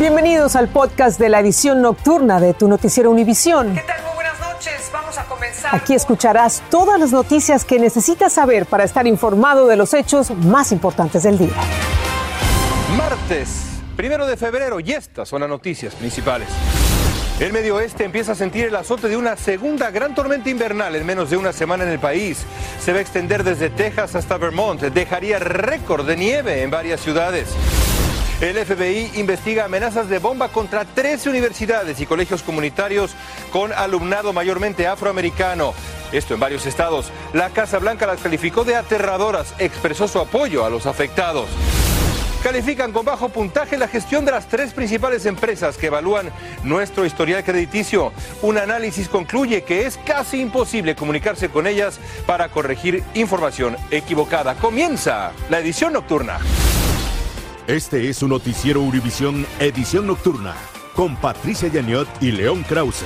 Bienvenidos al podcast de la edición nocturna de tu noticiero Univisión. ¿Qué tal? Muy buenas noches. Vamos a comenzar. Aquí escucharás todas las noticias que necesitas saber para estar informado de los hechos más importantes del día. Martes, primero de febrero, y estas son las noticias principales. El medio oeste empieza a sentir el azote de una segunda gran tormenta invernal en menos de una semana en el país. Se va a extender desde Texas hasta Vermont. Dejaría récord de nieve en varias ciudades. El FBI investiga amenazas de bomba contra 13 universidades y colegios comunitarios con alumnado mayormente afroamericano. Esto en varios estados. La Casa Blanca las calificó de aterradoras, expresó su apoyo a los afectados. Califican con bajo puntaje la gestión de las tres principales empresas que evalúan nuestro historial crediticio. Un análisis concluye que es casi imposible comunicarse con ellas para corregir información equivocada. Comienza la edición nocturna. Este es un noticiero Univisión Edición Nocturna con Patricia Yaniot y León Krause.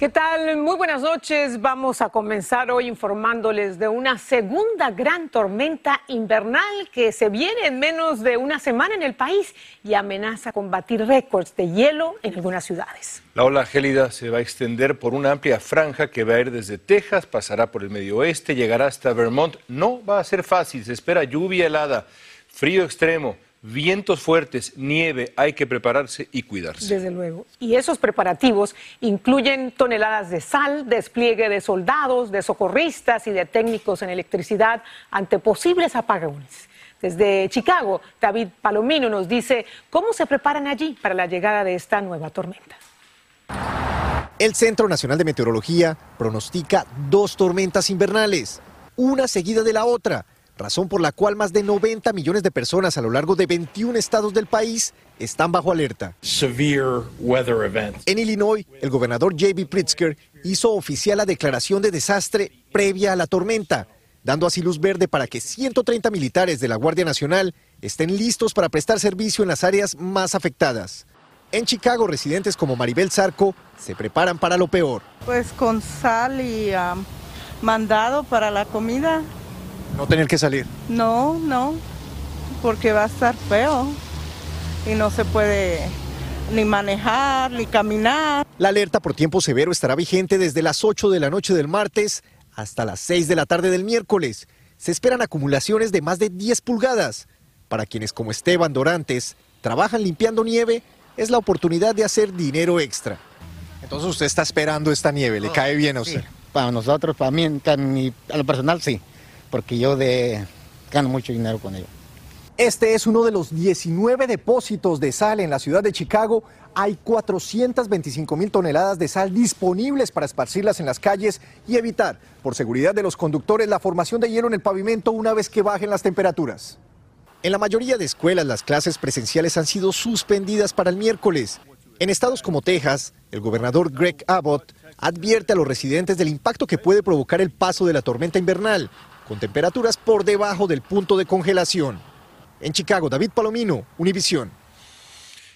¿Qué tal? Muy buenas noches. Vamos a comenzar hoy informándoles de una segunda gran tormenta invernal que se viene en menos de una semana en el país y amenaza con batir récords de hielo en algunas ciudades. La ola gélida se va a extender por una amplia franja que va a ir desde Texas, pasará por el medio oeste, llegará hasta Vermont. No va a ser fácil, se espera lluvia helada frío extremo, vientos fuertes, nieve, hay que prepararse y cuidarse. Desde luego. Y esos preparativos incluyen toneladas de sal, despliegue de soldados, de socorristas y de técnicos en electricidad ante posibles apagones. Desde Chicago, David Palomino nos dice cómo se preparan allí para la llegada de esta nueva tormenta. El Centro Nacional de Meteorología pronostica dos tormentas invernales, una seguida de la otra razón por la cual más de 90 millones de personas a lo largo de 21 estados del país están bajo alerta. En Illinois, el gobernador J.B. Pritzker hizo oficial la declaración de desastre previa a la tormenta, dando así luz verde para que 130 militares de la Guardia Nacional estén listos para prestar servicio en las áreas más afectadas. En Chicago, residentes como Maribel Zarco se preparan para lo peor. Pues con sal y ah, mandado para la comida no tener que salir. No, no, porque va a estar feo y no se puede ni manejar, ni caminar. La alerta por tiempo severo estará vigente desde las 8 de la noche del martes hasta las 6 de la tarde del miércoles. Se esperan acumulaciones de más de 10 pulgadas. Para quienes como Esteban Dorantes trabajan limpiando nieve, es la oportunidad de hacer dinero extra. Entonces usted está esperando esta nieve, ¿le cae bien a usted? Para nosotros, para mí, a lo personal sí porque yo gano mucho dinero con ello. Este es uno de los 19 depósitos de sal en la ciudad de Chicago. Hay 425 mil toneladas de sal disponibles para esparcirlas en las calles y evitar, por seguridad de los conductores, la formación de hielo en el pavimento una vez que bajen las temperaturas. En la mayoría de escuelas las clases presenciales han sido suspendidas para el miércoles. En estados como Texas, el gobernador Greg Abbott advierte a los residentes del impacto que puede provocar el paso de la tormenta invernal con temperaturas por debajo del punto de congelación. En Chicago, David Palomino, Univisión.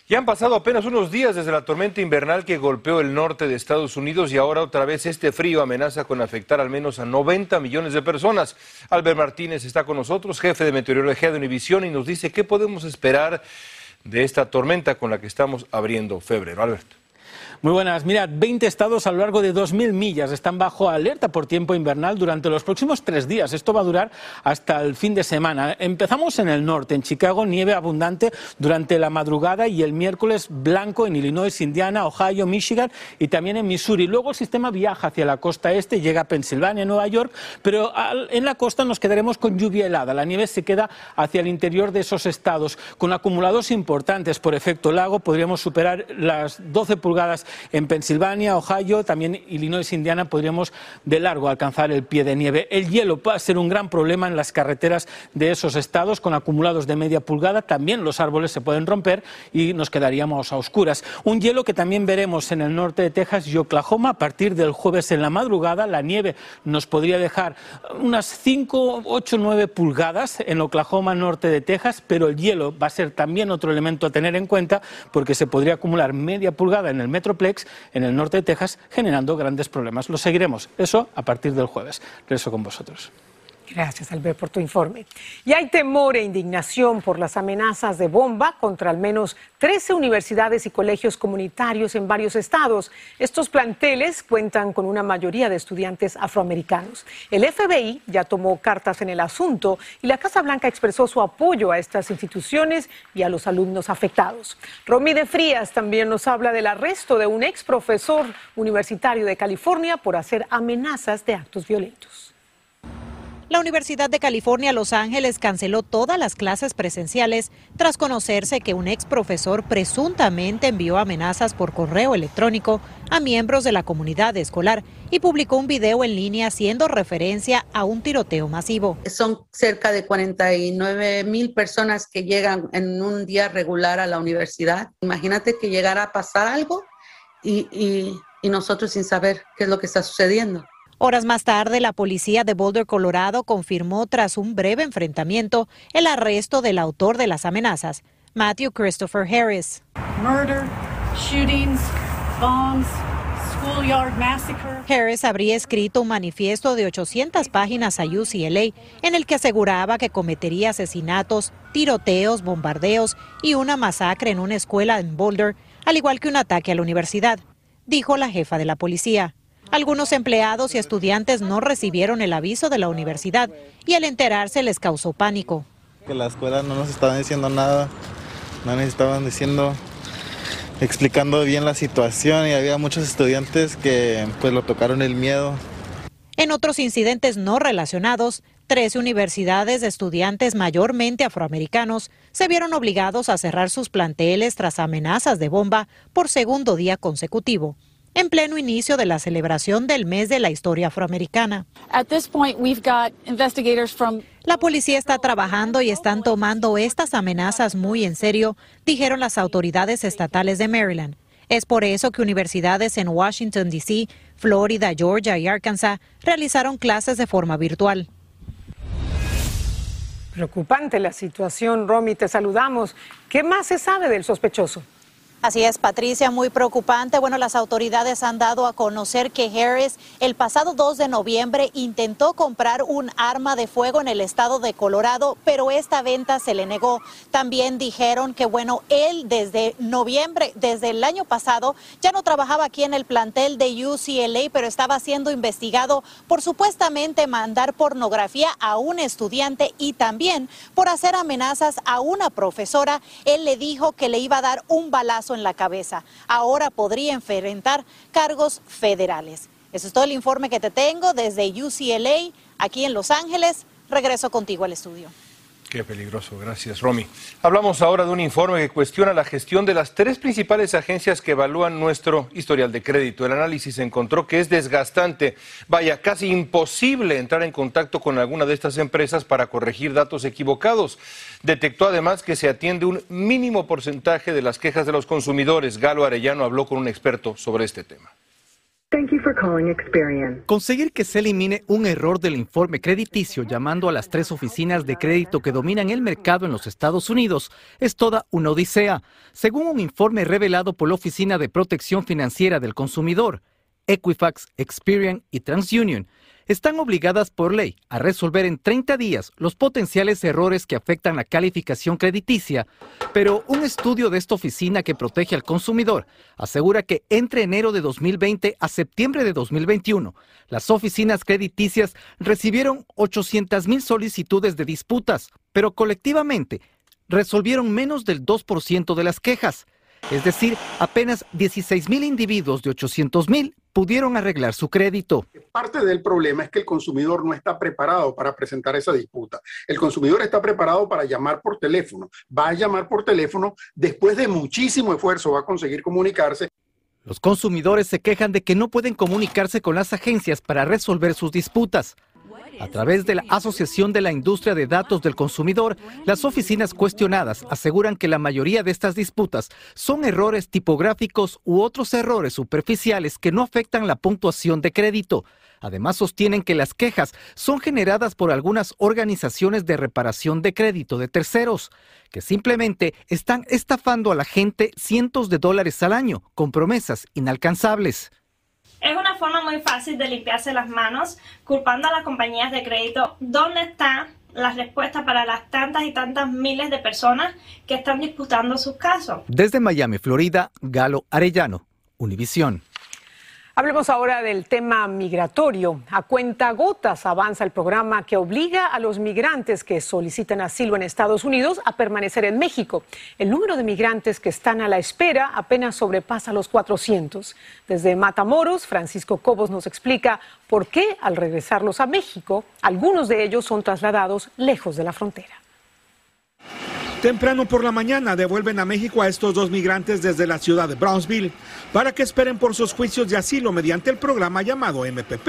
Ya han pasado apenas unos días desde la tormenta invernal que golpeó el norte de Estados Unidos y ahora otra vez este frío amenaza con afectar al menos a 90 millones de personas. Albert Martínez está con nosotros, jefe de meteorología de Univisión, y nos dice qué podemos esperar de esta tormenta con la que estamos abriendo febrero. Alberto. Muy buenas. Mirad, 20 estados a lo largo de 2.000 millas están bajo alerta por tiempo invernal durante los próximos tres días. Esto va a durar hasta el fin de semana. Empezamos en el norte, en Chicago, nieve abundante durante la madrugada y el miércoles blanco en Illinois, Indiana, Ohio, Michigan y también en Missouri. Luego el sistema viaja hacia la costa este, llega a Pensilvania, Nueva York, pero en la costa nos quedaremos con lluvia helada. La nieve se queda hacia el interior de esos estados. Con acumulados importantes por efecto lago podríamos superar las 12 pulgadas en Pensilvania, Ohio, también Illinois, Indiana, podríamos de largo alcanzar el pie de nieve. El hielo va a ser un gran problema en las carreteras de esos estados con acumulados de media pulgada. También los árboles se pueden romper y nos quedaríamos a oscuras. Un hielo que también veremos en el norte de Texas y Oklahoma a partir del jueves en la madrugada. La nieve nos podría dejar unas 5, 8, 9 pulgadas en Oklahoma, norte de Texas, pero el hielo va a ser también otro elemento a tener en cuenta porque se podría acumular media pulgada en el metro en el norte de Texas, generando grandes problemas. Lo seguiremos, eso a partir del jueves. Regreso con vosotros. Gracias, Albert, por tu informe. Y hay temor e indignación por las amenazas de bomba contra al menos 13 universidades y colegios comunitarios en varios estados. Estos planteles cuentan con una mayoría de estudiantes afroamericanos. El FBI ya tomó cartas en el asunto y la Casa Blanca expresó su apoyo a estas instituciones y a los alumnos afectados. Romy de Frías también nos habla del arresto de un ex profesor universitario de California por hacer amenazas de actos violentos. La Universidad de California Los Ángeles canceló todas las clases presenciales tras conocerse que un ex profesor presuntamente envió amenazas por correo electrónico a miembros de la comunidad escolar y publicó un video en línea haciendo referencia a un tiroteo masivo. Son cerca de 49 mil personas que llegan en un día regular a la universidad. Imagínate que llegara a pasar algo y, y nosotros sin saber qué es lo que está sucediendo. Horas más tarde, la policía de Boulder, Colorado, confirmó tras un breve enfrentamiento el arresto del autor de las amenazas, Matthew Christopher Harris. Harris habría escrito un manifiesto de 800 páginas a UCLA en el que aseguraba que cometería asesinatos, tiroteos, bombardeos y una masacre en una escuela en Boulder, al igual que un ataque a la universidad, dijo la jefa de la policía. Algunos empleados y estudiantes no recibieron el aviso de la universidad y al enterarse les causó pánico. Que la escuela no nos estaban diciendo nada, no nos estaban diciendo, explicando bien la situación y había muchos estudiantes que pues lo tocaron el miedo. En otros incidentes no relacionados, tres universidades de estudiantes mayormente afroamericanos se vieron obligados a cerrar sus planteles tras amenazas de bomba por segundo día consecutivo en pleno inicio de la celebración del mes de la historia afroamericana. La policía está trabajando y están tomando estas amenazas muy en serio, dijeron las autoridades estatales de Maryland. Es por eso que universidades en Washington, D.C., Florida, Georgia y Arkansas realizaron clases de forma virtual. Preocupante la situación, Romy, te saludamos. ¿Qué más se sabe del sospechoso? Así es, Patricia, muy preocupante. Bueno, las autoridades han dado a conocer que Harris el pasado 2 de noviembre intentó comprar un arma de fuego en el estado de Colorado, pero esta venta se le negó. También dijeron que, bueno, él desde noviembre, desde el año pasado, ya no trabajaba aquí en el plantel de UCLA, pero estaba siendo investigado por supuestamente mandar pornografía a un estudiante y también por hacer amenazas a una profesora. Él le dijo que le iba a dar un balazo en la cabeza. Ahora podría enfrentar cargos federales. Eso es todo el informe que te tengo desde UCLA, aquí en Los Ángeles. Regreso contigo al estudio. Qué peligroso, gracias Romy. Hablamos ahora de un informe que cuestiona la gestión de las tres principales agencias que evalúan nuestro historial de crédito. El análisis encontró que es desgastante, vaya, casi imposible entrar en contacto con alguna de estas empresas para corregir datos equivocados. Detectó además que se atiende un mínimo porcentaje de las quejas de los consumidores. Galo Arellano habló con un experto sobre este tema. Conseguir que se elimine un error del informe crediticio llamando a las tres oficinas de crédito que dominan el mercado en los Estados Unidos es toda una odisea, según un informe revelado por la Oficina de Protección Financiera del Consumidor, Equifax, Experian y TransUnion están obligadas por ley a resolver en 30 días los potenciales errores que afectan la calificación crediticia, pero un estudio de esta oficina que protege al consumidor asegura que entre enero de 2020 a septiembre de 2021, las oficinas crediticias recibieron 800 mil solicitudes de disputas, pero colectivamente resolvieron menos del 2% de las quejas. Es decir, apenas 16 mil individuos de 800 mil pudieron arreglar su crédito. Parte del problema es que el consumidor no está preparado para presentar esa disputa. El consumidor está preparado para llamar por teléfono. Va a llamar por teléfono, después de muchísimo esfuerzo va a conseguir comunicarse. Los consumidores se quejan de que no pueden comunicarse con las agencias para resolver sus disputas. A través de la Asociación de la Industria de Datos del Consumidor, las oficinas cuestionadas aseguran que la mayoría de estas disputas son errores tipográficos u otros errores superficiales que no afectan la puntuación de crédito. Además, sostienen que las quejas son generadas por algunas organizaciones de reparación de crédito de terceros, que simplemente están estafando a la gente cientos de dólares al año con promesas inalcanzables. Es una forma muy fácil de limpiarse las manos, culpando a las compañías de crédito. ¿Dónde está la respuesta para las tantas y tantas miles de personas que están disputando sus casos? Desde Miami, Florida, Galo Arellano, Univisión. Hablemos ahora del tema migratorio. A cuenta gotas avanza el programa que obliga a los migrantes que solicitan asilo en Estados Unidos a permanecer en México. El número de migrantes que están a la espera apenas sobrepasa los 400. Desde Matamoros, Francisco Cobos nos explica por qué al regresarlos a México, algunos de ellos son trasladados lejos de la frontera. Temprano por la mañana devuelven a México a estos dos migrantes desde la ciudad de Brownsville para que esperen por sus juicios de asilo mediante el programa llamado MPP.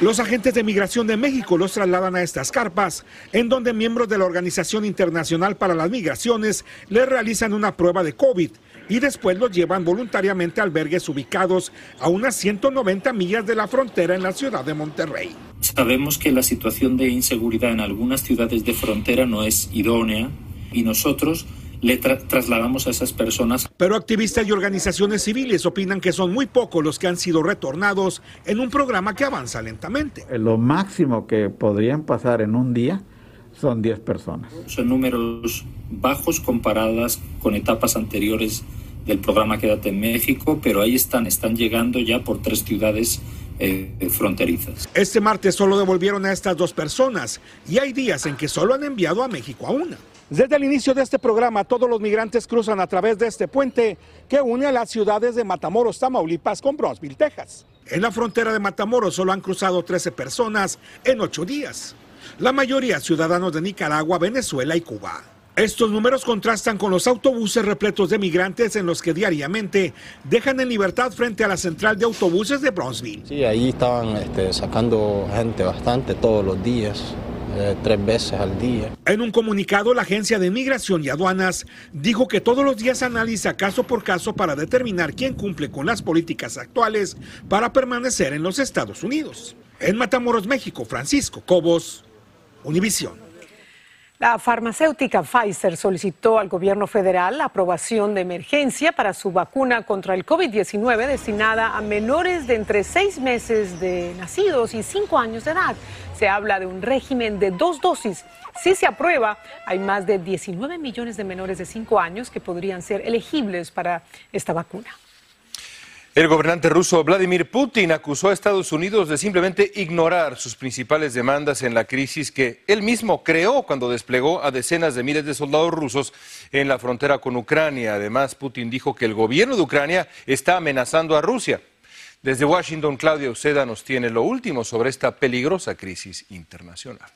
Los agentes de migración de México los trasladan a estas carpas, en donde miembros de la Organización Internacional para las Migraciones les realizan una prueba de COVID y después los llevan voluntariamente a albergues ubicados a unas 190 millas de la frontera en la ciudad de Monterrey. Sabemos que la situación de inseguridad en algunas ciudades de frontera no es idónea y nosotros le trasladamos a esas personas. Pero activistas y organizaciones civiles opinan que son muy pocos los que han sido retornados en un programa que avanza lentamente. Lo máximo que podrían pasar en un día son 10 personas. Son números bajos comparadas con etapas anteriores del programa Quédate en México, pero ahí están, están llegando ya por tres ciudades eh, fronterizas. Este martes solo devolvieron a estas dos personas y hay días en que solo han enviado a México a una. Desde el inicio de este programa, todos los migrantes cruzan a través de este puente que une a las ciudades de Matamoros, Tamaulipas con Brosville, Texas. En la frontera de Matamoros solo han cruzado 13 personas en ocho días. La mayoría ciudadanos de Nicaragua, Venezuela y Cuba. Estos números contrastan con los autobuses repletos de migrantes en los que diariamente dejan en libertad frente a la central de autobuses de Brownsville. Sí, ahí estaban este, sacando gente bastante todos los días. Eh, tres veces al día. En un comunicado, la Agencia de Migración y Aduanas dijo que todos los días analiza caso por caso para determinar quién cumple con las políticas actuales para permanecer en los Estados Unidos. En Matamoros, México, Francisco Cobos, Univisión. La farmacéutica Pfizer solicitó al gobierno federal la aprobación de emergencia para su vacuna contra el COVID-19 destinada a menores de entre seis meses de nacidos y cinco años de edad. Se habla de un régimen de dos dosis. Si se aprueba, hay más de 19 millones de menores de cinco años que podrían ser elegibles para esta vacuna. El gobernante ruso Vladimir Putin acusó a Estados Unidos de simplemente ignorar sus principales demandas en la crisis que él mismo creó cuando desplegó a decenas de miles de soldados rusos en la frontera con Ucrania. Además, Putin dijo que el gobierno de Ucrania está amenazando a Rusia. Desde Washington, Claudia Uceda nos tiene lo último sobre esta peligrosa crisis internacional.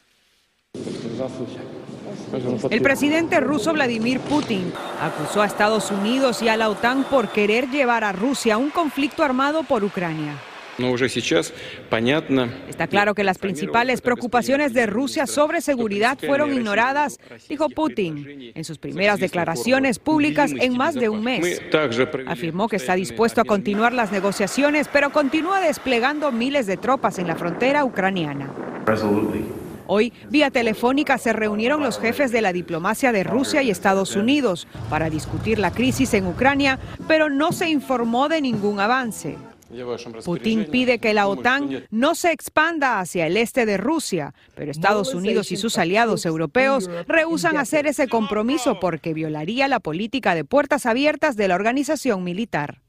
El presidente ruso Vladimir Putin acusó a Estados Unidos y a la OTAN por querer llevar a Rusia a un conflicto armado por Ucrania. Está claro que las principales preocupaciones de Rusia sobre seguridad fueron ignoradas, dijo Putin en sus primeras declaraciones públicas en más de un mes. Afirmó que está dispuesto a continuar las negociaciones, pero continúa desplegando miles de tropas en la frontera ucraniana. Hoy, vía telefónica, se reunieron los jefes de la diplomacia de Rusia y Estados Unidos para discutir la crisis en Ucrania, pero no se informó de ningún avance. Putin pide que la OTAN no se expanda hacia el este de Rusia, pero Estados Unidos y sus aliados europeos rehusan hacer ese compromiso porque violaría la política de puertas abiertas de la organización militar.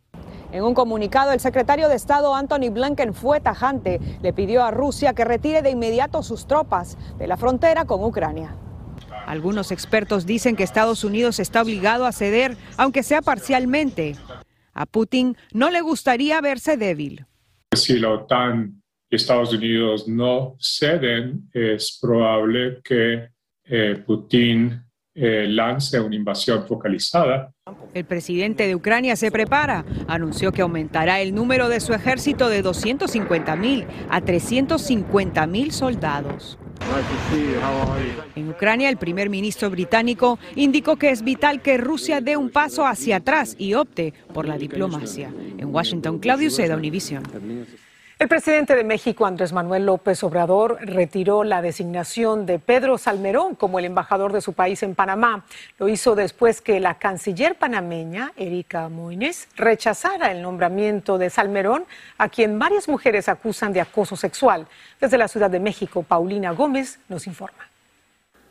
En un comunicado, el secretario de Estado Anthony Blinken fue tajante. Le pidió a Rusia que retire de inmediato sus tropas de la frontera con Ucrania. Algunos expertos dicen que Estados Unidos está obligado a ceder, aunque sea parcialmente. A Putin no le gustaría verse débil. Si la OTAN y Estados Unidos no ceden, es probable que eh, Putin eh, lance una invasión focalizada. El presidente de Ucrania se prepara. Anunció que aumentará el número de su ejército de 250 mil a 350 mil soldados. En Ucrania, el primer ministro británico indicó que es vital que Rusia dé un paso hacia atrás y opte por la diplomacia. En Washington, Claudio Seda, Univision. El presidente de México, Andrés Manuel López Obrador, retiró la designación de Pedro Salmerón como el embajador de su país en Panamá. Lo hizo después que la canciller panameña, Erika Moines, rechazara el nombramiento de Salmerón, a quien varias mujeres acusan de acoso sexual. Desde la Ciudad de México, Paulina Gómez nos informa.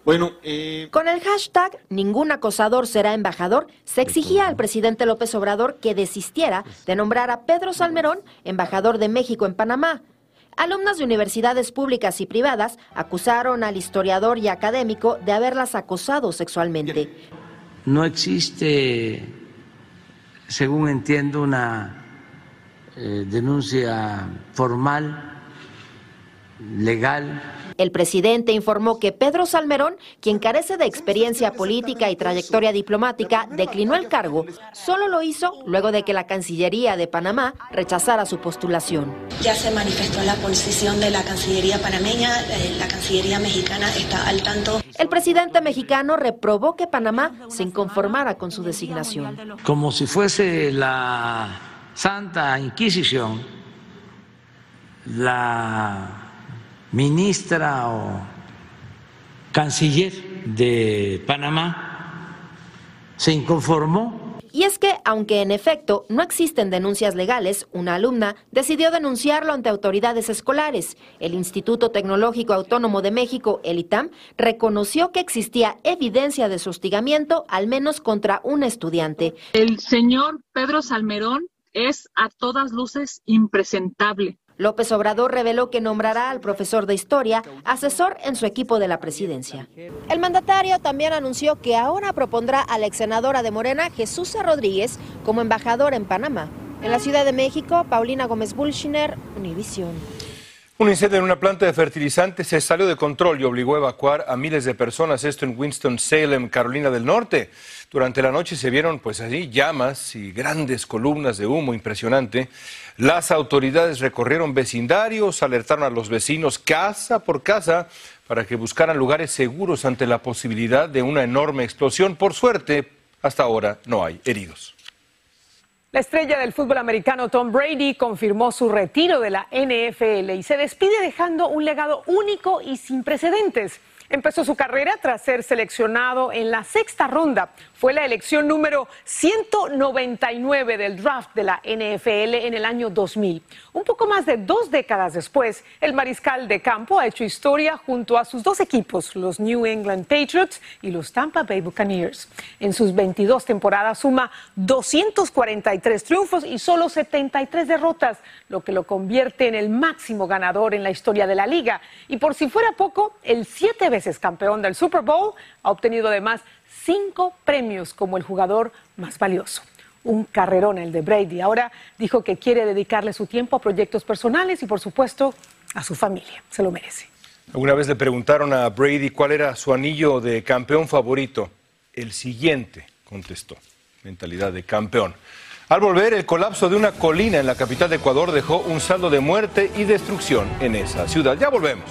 Bueno, eh, Con el hashtag Ningún acosador será embajador, se exigía al presidente López Obrador que desistiera de nombrar a Pedro Salmerón embajador de México en Panamá. Alumnas de universidades públicas y privadas acusaron al historiador y académico de haberlas acosado sexualmente. No existe, según entiendo, una eh, denuncia formal, legal el presidente informó que Pedro Salmerón, quien carece de experiencia política y trayectoria diplomática, declinó el cargo. Solo lo hizo luego de que la Cancillería de Panamá rechazara su postulación. Ya se manifestó la posición de la Cancillería panameña, eh, la Cancillería mexicana está al tanto. El presidente mexicano reprobó que Panamá se inconformara con su designación. Como si fuese la Santa Inquisición, la ministra o canciller de Panamá se inconformó. Y es que, aunque en efecto no existen denuncias legales, una alumna decidió denunciarlo ante autoridades escolares. El Instituto Tecnológico Autónomo de México, el ITAM, reconoció que existía evidencia de su hostigamiento, al menos contra un estudiante. El señor Pedro Salmerón es a todas luces impresentable. López Obrador reveló que nombrará al profesor de historia asesor en su equipo de la presidencia. El mandatario también anunció que ahora propondrá a la ex senadora de Morena, Jesús Rodríguez, como embajador en Panamá. En la Ciudad de México, Paulina Gómez Bulshiner, Univisión. Un incendio en una planta de fertilizantes se salió de control y obligó a evacuar a miles de personas, esto en Winston-Salem, Carolina del Norte. Durante la noche se vieron pues así llamas y grandes columnas de humo impresionante. Las autoridades recorrieron vecindarios, alertaron a los vecinos casa por casa para que buscaran lugares seguros ante la posibilidad de una enorme explosión. Por suerte, hasta ahora no hay heridos. La estrella del fútbol americano Tom Brady confirmó su retiro de la NFL y se despide dejando un legado único y sin precedentes. Empezó su carrera tras ser seleccionado en la sexta ronda. Fue la elección número 199 del draft de la NFL en el año 2000. Un poco más de dos décadas después, el mariscal de campo ha hecho historia junto a sus dos equipos, los New England Patriots y los Tampa Bay Buccaneers. En sus 22 temporadas suma 243 triunfos y solo 73 derrotas, lo que lo convierte en el máximo ganador en la historia de la liga. Y por si fuera poco, el siete veces campeón del Super Bowl ha obtenido además cinco premios como el jugador más valioso. Un carrerón el de Brady. Ahora dijo que quiere dedicarle su tiempo a proyectos personales y por supuesto a su familia. Se lo merece. Alguna vez le preguntaron a Brady cuál era su anillo de campeón favorito. El siguiente, contestó. Mentalidad de campeón. Al volver, el colapso de una colina en la capital de Ecuador dejó un saldo de muerte y destrucción en esa ciudad. Ya volvemos.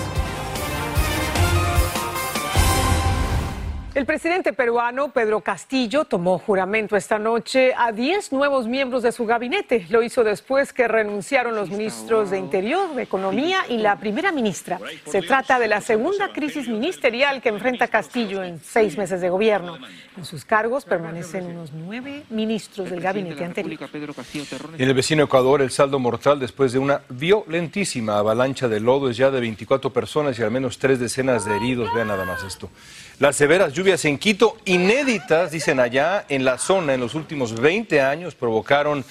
El presidente peruano Pedro Castillo tomó juramento esta noche a 10 nuevos miembros de su gabinete. Lo hizo después que renunciaron los ministros de Interior, de Economía y la primera ministra. Se trata de la segunda crisis ministerial que enfrenta Castillo en seis meses de gobierno. En sus cargos permanecen unos nueve ministros del gabinete anterior. En el vecino Ecuador, el saldo mortal después de una violentísima avalancha de lodo es ya de 24 personas y al menos tres decenas de heridos. Vean nada más esto. Las severas lluvias en Quito, inéditas, dicen allá, en la zona en los últimos 20 años, provocaron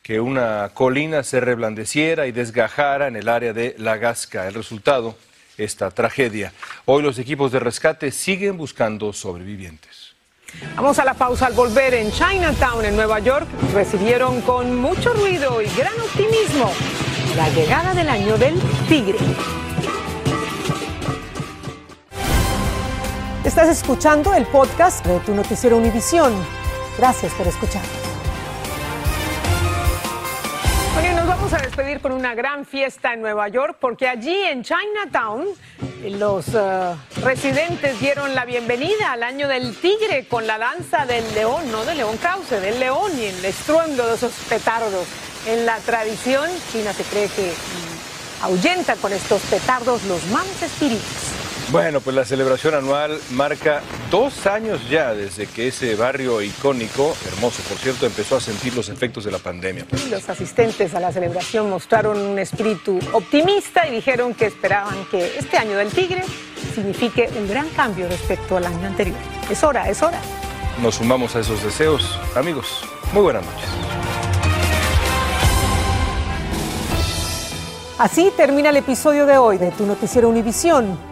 que una colina se reblandeciera y desgajara en el área de La Gasca. El resultado, esta tragedia. Hoy los equipos de rescate siguen buscando sobrevivientes. Vamos a la pausa al volver en Chinatown, en Nueva York. Recibieron con mucho ruido y gran optimismo la llegada del año del tigre. Estás escuchando el podcast de tu noticiero Univisión. Gracias por escuchar. vamos a despedir con una gran fiesta en Nueva York porque allí en Chinatown los uh, residentes dieron la bienvenida al año del tigre con la danza del león, no del león Krause, del león y el estruendo de esos petardos. En la tradición china se cree que mm, ahuyenta con estos petardos los malos espíritus. Bueno, pues la celebración anual marca dos años ya desde que ese barrio icónico, hermoso por cierto, empezó a sentir los efectos de la pandemia. Los asistentes a la celebración mostraron un espíritu optimista y dijeron que esperaban que este año del tigre signifique un gran cambio respecto al año anterior. Es hora, es hora. Nos sumamos a esos deseos. Amigos, muy buenas noches. Así termina el episodio de hoy de Tu Noticiero Univisión.